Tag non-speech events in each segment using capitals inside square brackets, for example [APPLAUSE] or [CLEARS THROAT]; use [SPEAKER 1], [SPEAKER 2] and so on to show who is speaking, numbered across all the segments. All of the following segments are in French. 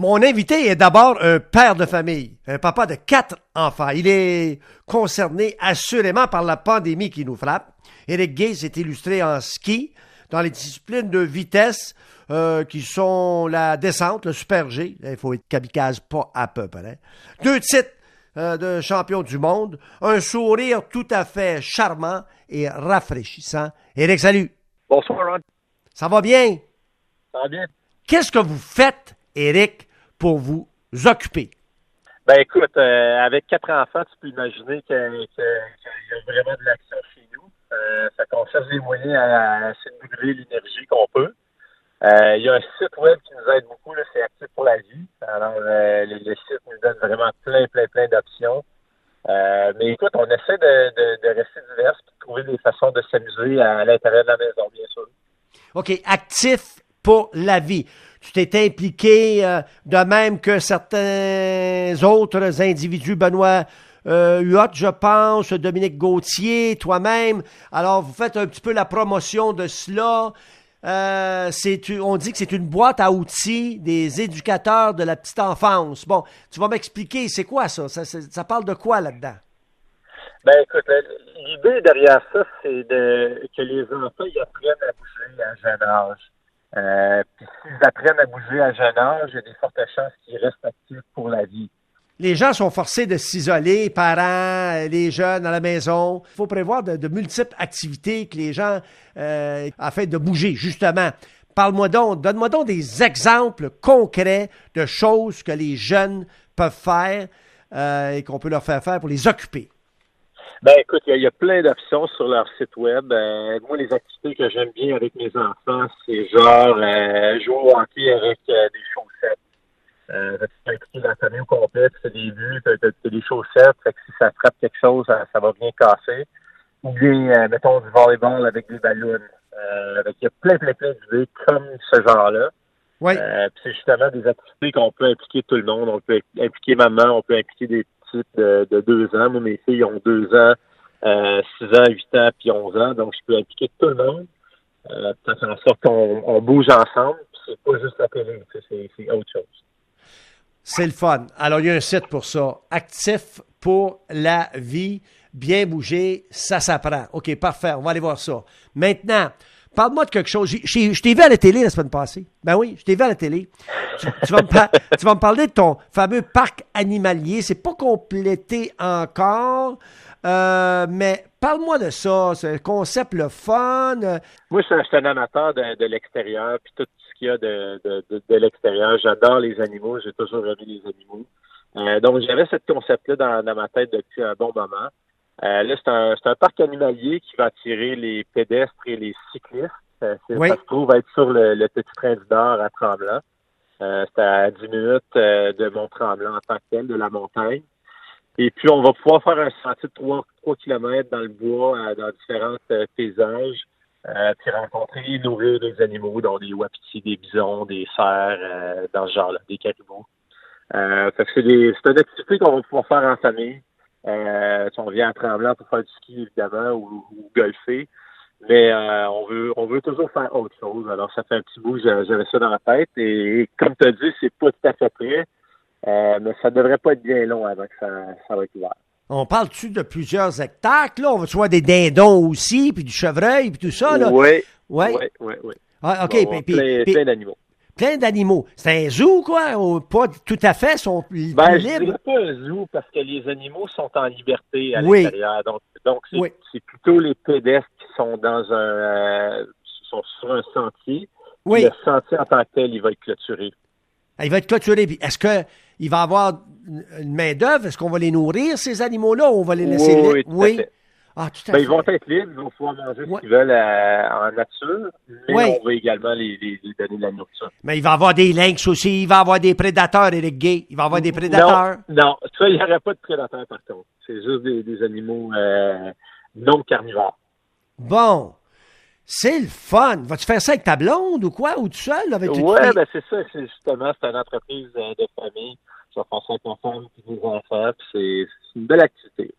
[SPEAKER 1] Mon invité est d'abord un père de famille, un papa de quatre enfants. Il est concerné assurément par la pandémie qui nous frappe. Eric Gay s'est illustré en ski dans les disciplines de vitesse euh, qui sont la descente, le super G. Il faut être kamikaze pas à peu près. Deux titres euh, de champion du monde, un sourire tout à fait charmant et rafraîchissant. Eric, salut.
[SPEAKER 2] Bonsoir, Ron.
[SPEAKER 1] Ça va bien?
[SPEAKER 2] Ça va bien.
[SPEAKER 1] Qu'est-ce que vous faites, Eric, pour vous occuper?
[SPEAKER 2] Ben écoute, euh, avec quatre enfants, tu peux imaginer qu'il y a vraiment de l'action chez nous. Euh, ça qu'on cherche des moyens à, à essayer de brûler l'énergie qu'on peut. Euh, il y a un site web qui nous aide beaucoup, là, c'est Actif pour la vie. Alors, euh, le, le, site nous donne vraiment plein, plein, plein d'options. Euh, mais écoute, on essaie de, de, de rester divers et de trouver des façons de s'amuser à, à l'intérieur de la maison, bien sûr.
[SPEAKER 1] OK, Actif pour la vie. Tu t'es impliqué euh, de même que certains autres individus, Benoît euh, Huot, je pense, Dominique Gauthier, toi-même. Alors, vous faites un petit peu la promotion de cela. Euh, on dit que c'est une boîte à outils des éducateurs de la petite enfance. Bon, tu vas m'expliquer, c'est quoi ça? Ça, parle de quoi là-dedans?
[SPEAKER 2] Ben écoute, l'idée derrière ça, c'est que les enfants apprennent à bouger à âge. Euh, s'ils apprennent à bouger à jeune âge, il y a des fortes chances qu'ils restent actifs pour la vie.
[SPEAKER 1] Les gens sont forcés de s'isoler, parents, les jeunes à la maison. Il faut prévoir de, de, multiples activités que les gens, euh, afin de bouger, justement. Parle-moi donc, donne-moi donc des exemples concrets de choses que les jeunes peuvent faire euh, et qu'on peut leur faire faire pour les occuper.
[SPEAKER 2] Ben écoute, il y, y, a plein d'options sur leur site web. Euh, moi, les activités que j'aime bien avec mes enfants, c'est genre euh, jouer au hockey avec euh, des chaussettes. Euh, tu impliquer la famille au complet, fais des vues, tu as, des chaussettes, fait que si ça frappe quelque chose, ça, ça va bien casser. Ou bien, euh, mettons, du volleyball avec des ballons. Euh, il y a plein, plein, plein d'idées comme ce genre-là.
[SPEAKER 1] Oui.
[SPEAKER 2] Euh, c'est justement des activités qu'on peut impliquer tout le monde. On peut impliquer maman, on peut impliquer des de, de deux ans. Moi, mes filles ont deux ans, euh, six ans, huit ans, puis onze ans. Donc, je peux impliquer tout le monde. Euh, ça fait en sorte qu'on on bouge ensemble. C'est pas juste la télé, c'est autre chose.
[SPEAKER 1] C'est le fun. Alors, il y a un site pour ça. Actif pour la vie. Bien bouger, ça s'apprend. OK, parfait. On va aller voir ça. Maintenant, parle-moi de quelque chose. Je t'ai vu à la télé la semaine passée. Ben oui, je t'ai vu à la télé. Tu, vas me [LAUGHS] tu, vas me parler de ton fameux parc animalier. C'est pas complété encore. Euh, mais parle-moi de ça, ce concept le fun.
[SPEAKER 2] Moi, je suis un amateur de, l'extérieur, puis tout ce qu'il y a de, de, de, de l'extérieur. J'adore les animaux, j'ai toujours aimé les animaux. Euh, donc, j'avais ce concept-là dans, dans, ma tête depuis un bon moment. Euh, là, c'est un, un, parc animalier qui va attirer les pédestres et les cyclistes. Euh,
[SPEAKER 1] oui.
[SPEAKER 2] Ça se trouve être sur le, le petit train du Nord à Tremblant. c'est à 10 minutes de Mont-Tremblant en tant que tel, de la montagne. Et puis, on va pouvoir faire un sentier de 3, 3 km dans le bois, euh, dans différents euh, paysages, euh, puis rencontrer et nourrir des animaux, dont des wapitis, des bisons, des cerfs, dans ce genre-là, des caribous. Euh, c'est une activité qu'on va pouvoir faire en famille. Euh, si on vient à Tremblant pour faire du ski, évidemment, ou, ou golfer. Mais euh, on veut on veut toujours faire autre chose. Alors, ça fait un petit bout, j'avais ça dans la tête. Et, et comme tu as dit, c'est pas tout à fait prêt. Euh, mais ça devrait pas être bien long avant que ça, ça va être ouvert.
[SPEAKER 1] On parle-tu de plusieurs hectares, là? On va voir des dindons aussi, puis du chevreuil, puis tout ça, là?
[SPEAKER 2] Oui.
[SPEAKER 1] Oui,
[SPEAKER 2] oui, oui. oui.
[SPEAKER 1] Ah, OK.
[SPEAKER 2] Bon,
[SPEAKER 1] puis,
[SPEAKER 2] plein,
[SPEAKER 1] puis,
[SPEAKER 2] plein d'animaux.
[SPEAKER 1] Plein d'animaux. C'est un zoo, quoi? Ou pas tout à fait, sont
[SPEAKER 2] ben,
[SPEAKER 1] libres?
[SPEAKER 2] Je pas un zoo parce que les animaux sont en liberté à
[SPEAKER 1] oui.
[SPEAKER 2] l'extérieur. Donc, donc c'est,
[SPEAKER 1] oui.
[SPEAKER 2] plutôt les pédestres qui sont dans un... Euh, sont sur un sentier.
[SPEAKER 1] Oui.
[SPEAKER 2] Le sentier en tant que tel, il va être clôturé.
[SPEAKER 1] Il va être clôturé. Est-ce que il va avoir une main-d'œuvre? Est-ce qu'on va les nourrir, ces animaux-là, ou on va les laisser
[SPEAKER 2] oui,
[SPEAKER 1] libres?
[SPEAKER 2] Oui, tout
[SPEAKER 1] Ah, tout à
[SPEAKER 2] ben,
[SPEAKER 1] fait.
[SPEAKER 2] Ils vont être libres, ils vont pouvoir manger
[SPEAKER 1] Ouais.
[SPEAKER 2] ce qu'ils veulent euh, en nature, mais on va également les, les, les donner de la nourriture.
[SPEAKER 1] Mais il va y avoir des lynx aussi, il va y avoir des prédateurs, Eric Gay. Il va y avoir des prédateurs.
[SPEAKER 2] Non, non, ça, il n'y aurait pas de prédateurs par contre. C'est juste des, des animaux euh, non carnivores.
[SPEAKER 1] Bon. C'est le fun. Vas-tu faire ça avec ta blonde ou quoi? Ou tout seul? Avec
[SPEAKER 2] Oui, ben c'est ça. C'est justement, c'est une entreprise euh, de famille. Ça fait ça avec ma femme et des enfants. Puis c'est une belle activité.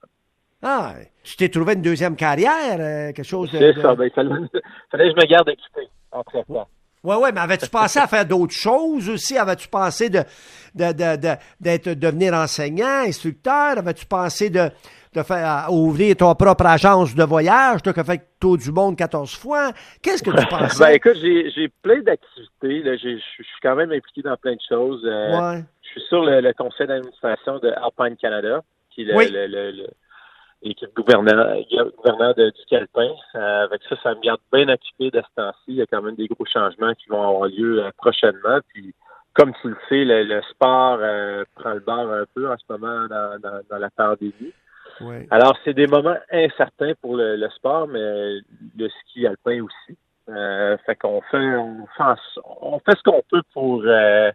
[SPEAKER 1] Ah, tu t'es trouvé une deuxième carrière, euh, quelque chose de...
[SPEAKER 2] C'est
[SPEAKER 1] de-
[SPEAKER 2] ça. Ben, il fallait, [LAUGHS] fallait que je me garde occupé entre temps.
[SPEAKER 1] Oui, oui, mais avais-tu pensé à faire d'autres choses aussi? Avais-tu pensé de, de, de, d'être, devenir enseignant, instructeur? Avais-tu pensé de, de faire ouvrir ton propre agence de voyage? Tu as fait tour du monde 14 fois? Qu'est-ce que tu [LAUGHS] pensais?
[SPEAKER 2] ben, écoute, j'ai, j'ai plein d'activités. Là. je suis quand même impliqué dans plein de choses. Euh,
[SPEAKER 1] ouais.
[SPEAKER 2] Je suis sur le, conseil d'administration de Alpine Canada, qui est le,
[SPEAKER 1] Oui.
[SPEAKER 2] le- l'équipe gouverneur, gouverneur de, du Calpin. Euh, avec ça, ça me garde bien occupé de ce temps-ci. Il y a quand même des gros changements qui vont avoir lieu euh, prochainement. Puis, comme tu le sais, le, le sport euh, prend le bord un peu en ce moment dans, dans, dans la pandémie.
[SPEAKER 1] Oui.
[SPEAKER 2] Alors, c'est des moments incertains pour le, le sport, mais le ski alpin aussi. Euh, fait qu'on fait, on fait, on fait ce qu'on peut pour euh,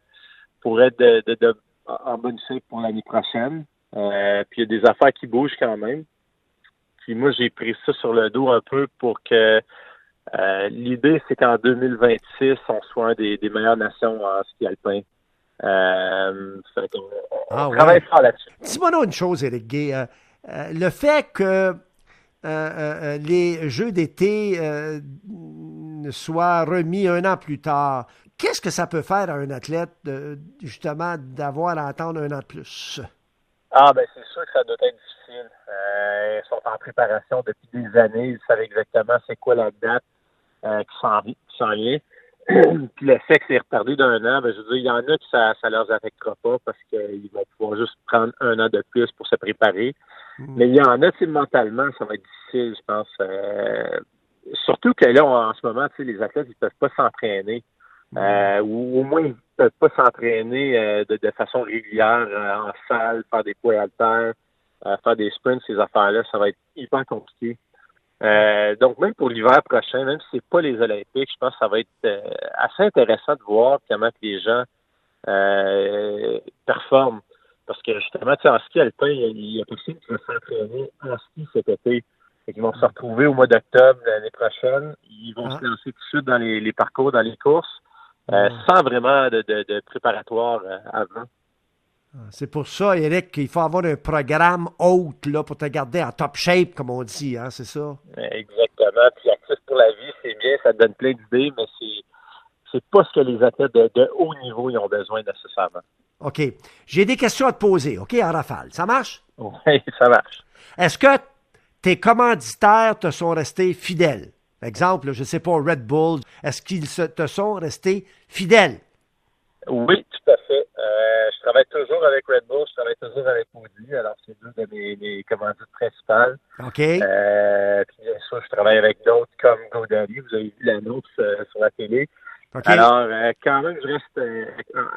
[SPEAKER 2] pour être de, de- de- en bonne shape pour l'année prochaine. Euh, puis il y a des affaires qui bougent quand même. Puis moi, j'ai pris ça sur le dos un peu pour que euh, l'idée, c'est qu'en 2026, on soit un des, des meilleures nations en ski alpin. Euh, fait qu'on- on
[SPEAKER 1] Ah ouais.
[SPEAKER 2] fort là-dessus.
[SPEAKER 1] Dis-moi donc une chose, Éric Gay. Euh, euh, le fait que euh, euh, euh, les Jeux d'été euh, soient remis un an plus tard, qu'est-ce que ça peut faire à un athlète, de- justement, d'avoir à attendre un an de plus?
[SPEAKER 2] Ah, ben c'est sûr que ça doit être difficile. Euh, ils sont en préparation depuis des années. Ils savent exactement c'est quoi la date euh, qui s'en vient. [CLEARS THROAT] Puis le fait que c'est retardé d'un an, ben, je veux dire, il y en a qui ça ça leur affectera pas parce qu'ils vont pouvoir juste prendre un an de plus pour se préparer. Mais il y en a, mentalement, ça va être difficile, je pense. Euh, surtout que là, en ce moment, tu sais, les athlètes, ils peuvent pas s'entraîner. Euh, ou au moins, ils peuvent pas s'entraîner euh, de, de façon régulière euh, en salle, faire des poids haltères, euh, faire des sprints, ces affaires-là, ça va être hyper compliqué. Euh, donc, même pour l'hiver prochain, même si c'est pas les Olympiques, je pense que ça va être euh, assez intéressant de voir comment que les gens euh, performent. Parce que justement, tu sais, en ski alpin, il y a- il y a personne qui va s'entraîner en ski cet été. Qu'ils vont se retrouver au mois d'octobre l'année prochaine. Ils vont
[SPEAKER 1] Ah.
[SPEAKER 2] se lancer tout de suite dans les, les parcours, dans les courses, sans vraiment de, de, de préparatoire avant.
[SPEAKER 1] C'est pour ça, Eric, qu'il faut avoir un programme haute là, pour te garder en top shape, comme on dit, hein, c'est ça?
[SPEAKER 2] Exactement. Puis actif pour la vie, c'est bien, ça te donne plein d'idées, mais c'est c'est pas ce que les athlètes de, de haut niveau ils ont besoin nécessairement.
[SPEAKER 1] OK. J'ai des questions à te poser, OK, en rafale. Ça marche?
[SPEAKER 2] Oui, [LAUGHS] ça marche.
[SPEAKER 1] Est-ce que tes commanditaires te sont restés fidèles? Exemple, je ne sais pas, Red Bull, est-ce qu'ils te sont restés fidèles?
[SPEAKER 2] Oui, tout à fait. Euh, je travaille toujours avec Red Bull, je travaille toujours avec Audi, alors c'est deux de mes, mes commandites principales.
[SPEAKER 1] OK?
[SPEAKER 2] Euh, puis bien sûr, je travaille avec d'autres comme GoDaddy. Vous avez vu la nôtre euh, sur la télé.
[SPEAKER 1] OK?
[SPEAKER 2] Alors, quand même, je reste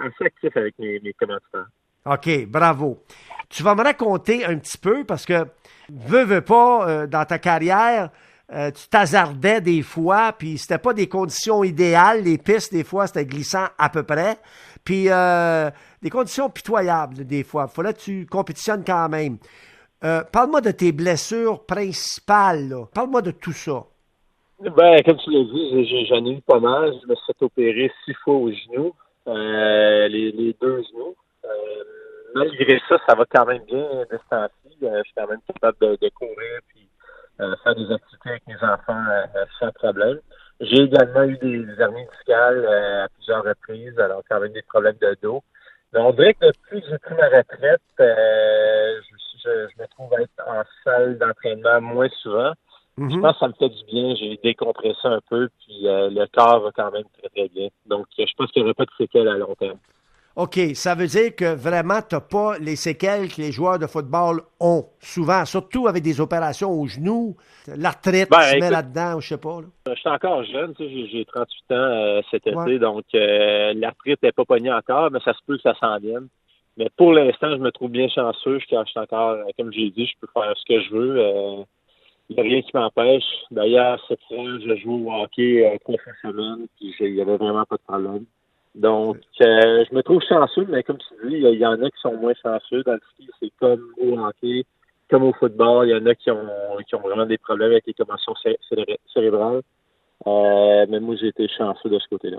[SPEAKER 2] assez actif avec mes, mes commanditaires.
[SPEAKER 1] OK, bravo. Tu vas me raconter un petit peu parce que, veux, veux pas, dans ta carrière, euh, tu t'hasardais des fois, puis c'était pas des conditions idéales. Les pistes, des fois, c'était glissant à peu près. Puis euh, des conditions pitoyables, des fois. Fallait que tu compétitionnes quand même. Euh, Parle-moi de tes blessures principales. Parle-moi de tout ça.
[SPEAKER 2] Ben, comme tu l'as dit, j'en ai eu pas mal. Je me suis fait opérer six fois au genou, euh, les, deux genoux. Malgré ça, ça va quand même bien de temps-ci. Euh, je suis quand même capable de, de courir puis faire des activités avec mes enfants euh, euh, sans problème. J'ai également eu des hernies discales euh, à plusieurs reprises, alors quand même des problèmes de dos. Mais on dirait que depuis que j'ai pris ma retraite, euh, je, je, je me trouve à être en salle d'entraînement moins souvent. Je
[SPEAKER 1] Mhm.
[SPEAKER 2] pense que ça me fait du bien. J'ai décompressé un peu, puis euh, le corps va quand même très, très bien. Donc, euh, je pense qu'il n'y aura pas de séquelles à long terme.
[SPEAKER 1] OK, ça veut dire que vraiment, tu n'as pas les séquelles que les joueurs de football ont, souvent, surtout avec des opérations au genou, l'arthrite
[SPEAKER 2] Ben,
[SPEAKER 1] se met
[SPEAKER 2] écoute-
[SPEAKER 1] là-dedans, ou je sais pas. là.
[SPEAKER 2] Euh, Je suis encore jeune, tu sais, j'ai- j'ai 38 ans euh, cet été, donc euh, l'arthrite n'est pas pognée encore, mais ça se peut que ça s'en vienne. Mais pour l'instant, je me trouve bien chanceux. Je, je suis encore, comme j'ai dit, je peux faire ce que je veux. euh, Il n'y a rien qui m'empêche. D'ailleurs, cette fois, je joue au hockey trois fois semaine, puis il n'y avait vraiment pas de problème. Donc, euh, je me trouve chanceux, mais comme tu dis, il y, en a qui sont moins chanceux. Dans le ski, c'est comme au hockey, comme au football. Il y en a qui ont, qui ont vraiment des problèmes avec les commotions cé- céré- cérébrales. Euh, mais moi, j'ai été chanceux de ce côté-là.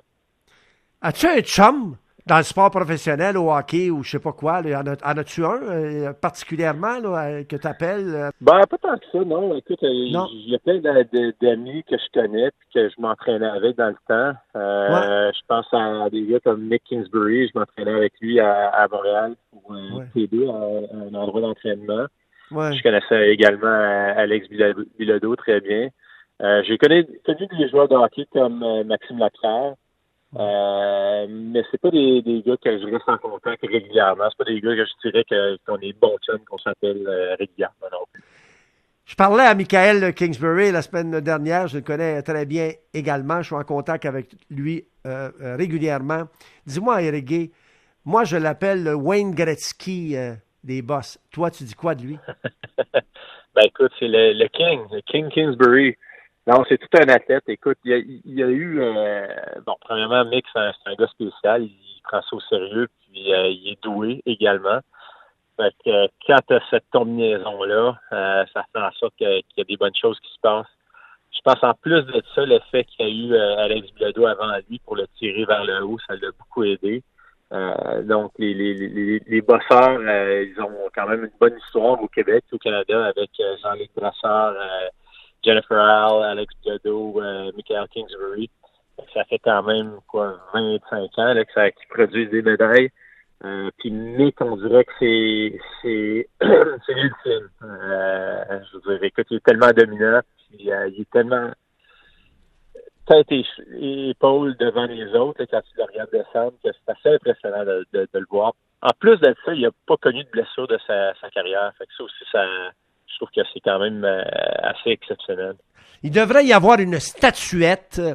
[SPEAKER 1] As-tu un chum? Dans le sport professionnel, au hockey ou je sais pas quoi, là, en, as-tu un euh, particulièrement là, euh, que tu appelles?
[SPEAKER 2] Ben, pas tant que ça, non. Écoute, euh, il y a plein d'amis que je connais puis que je m'entraînais avec dans le temps. Euh, Je pense à des gars comme Nick Kingsbury. Je m'entraînais avec lui à, à Montréal pour un
[SPEAKER 1] Ouais.
[SPEAKER 2] T2, à, à un endroit d'entraînement.
[SPEAKER 1] Ouais.
[SPEAKER 2] Je connaissais également euh, Alex Bilodeau très bien. Euh, J'ai connu, connu des joueurs de hockey comme euh, Maxime Laclaire, euh, mais c'est pas des, des gars que je reste en contact régulièrement. C'est pas des gars que je dirais qu'on est bons chums, qu'on s'appelle euh, régulièrement non plus.
[SPEAKER 1] Je parlais à Michael Kingsbury la semaine dernière, je le connais très bien également, je suis en contact avec lui euh, régulièrement. Dis-moi, Eric Gay, moi je l'appelle le Wayne Gretzky des boss. Toi, tu dis quoi de lui? [LAUGHS]
[SPEAKER 2] Ben écoute, c'est le, le King, le King Kingsbury. Non, c'est tout un athlète. Écoute, il y a, il y a eu euh, bon, premièrement, Mick, c'est un, un gars spécial, il prend ça au sérieux, puis euh, il est doué également. Fait que euh, quand tu as cette combinaison-là, ça fait en sorte qu'il y a des bonnes choses qui se passent. Je pense en plus de ça, le fait qu'il y a eu Alex Bilodeau avant lui pour le tirer vers le haut, ça l'a beaucoup aidé. Donc, les, les, bosseurs, ils ont quand même une bonne histoire au Québec, au Canada, avec Jean-Luc Brassard, Jennifer Hall, Alex Bilodeau, euh, Michael Kingsbury. Ça fait quand même, quoi, 25 ans là, que ça qui produisent des médailles. Euh, puis Mick, on dirait que c'est c'est [CLEARS THROAT] c'est l'ultime. Euh, je veux dire, écoute, il est tellement dominant, euh, il est tellement tête et, épaule devant les autres quand tu le regardes descendre, que c'est assez impressionnant de, de- de le voir. En plus de ça, il n'a pas connu de blessure de sa, sa carrière. Fait que ça aussi, ça, je trouve que c'est quand même euh, assez exceptionnel.
[SPEAKER 1] Il devrait y avoir une statuette euh,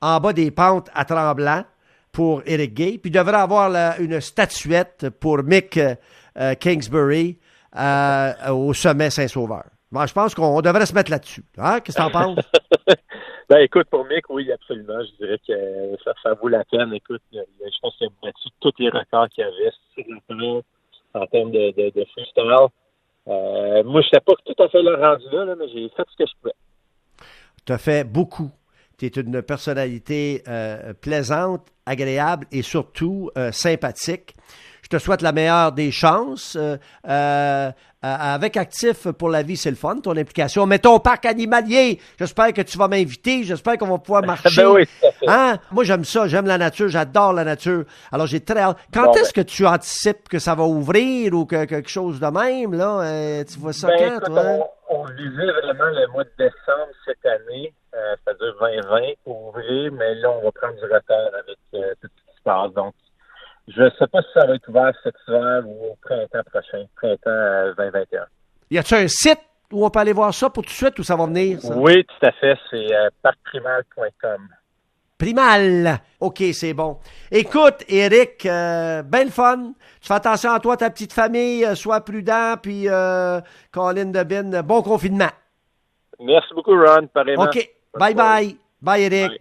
[SPEAKER 1] en bas des pentes à Tremblant pour Eric Gay, puis il devrait y avoir une statuette pour Mick euh, Kingsbury euh, au sommet Saint-Sauveur. Bon, je pense qu'on devrait se mettre là-dessus. Hein? Qu'est-ce que tu en penses? [LAUGHS]
[SPEAKER 2] Ben écoute, pour Mick, oui, absolument. Je dirais que ça, ça vaut la peine. Écoute, je pense qu'il a battu tous les records qu'il y avait sur le plan en termes de, de, de freestyle. Euh, moi, je n'étais pas tout à fait le rendu là, mais j'ai fait ce que je pouvais.
[SPEAKER 1] Tu as fait beaucoup. Tu es une personnalité euh, plaisante, agréable et surtout euh, sympathique. Je te souhaite la meilleure des chances. Avec Actif pour la vie, c'est le fun, ton implication. Mais ton parc animalier, j'espère que tu vas m'inviter. J'espère qu'on va pouvoir [LAUGHS] marcher.
[SPEAKER 2] Ben oui.
[SPEAKER 1] Hein? Moi, j'aime ça. J'aime la nature. J'adore la nature. Alors, j'ai très hâte. Quand
[SPEAKER 2] Bon,
[SPEAKER 1] est-ce que tu anticipes que ça va ouvrir ou que quelque chose de même? Là? Euh, tu vois ça
[SPEAKER 2] Ben,
[SPEAKER 1] quand,
[SPEAKER 2] écoute,
[SPEAKER 1] toi?
[SPEAKER 2] on, on visait vraiment le mois de décembre cette année, euh, c'est-à-dire 2020 pour ouvrir, mais là, on va prendre du retard avec euh, tout ce qui se passe. Donc, je ne sais pas si ça va être ouvert cet hiver ou au printemps prochain, printemps euh, 2021.
[SPEAKER 1] Y a-tu un site où on peut aller voir ça pour tout de suite ou ça va venir? Ça?
[SPEAKER 2] Oui, tout à fait. C'est euh, parcprimal.com.
[SPEAKER 1] Primal. OK, c'est bon. Écoute, Eric, euh, ben le fun. Tu fais attention à toi, ta petite famille, euh, sois prudent, puis euh, Colin Debin, bon confinement.
[SPEAKER 2] Merci beaucoup, Ron. Pareillement.
[SPEAKER 1] OK, bye bye. Bye, Eric.
[SPEAKER 2] Bye.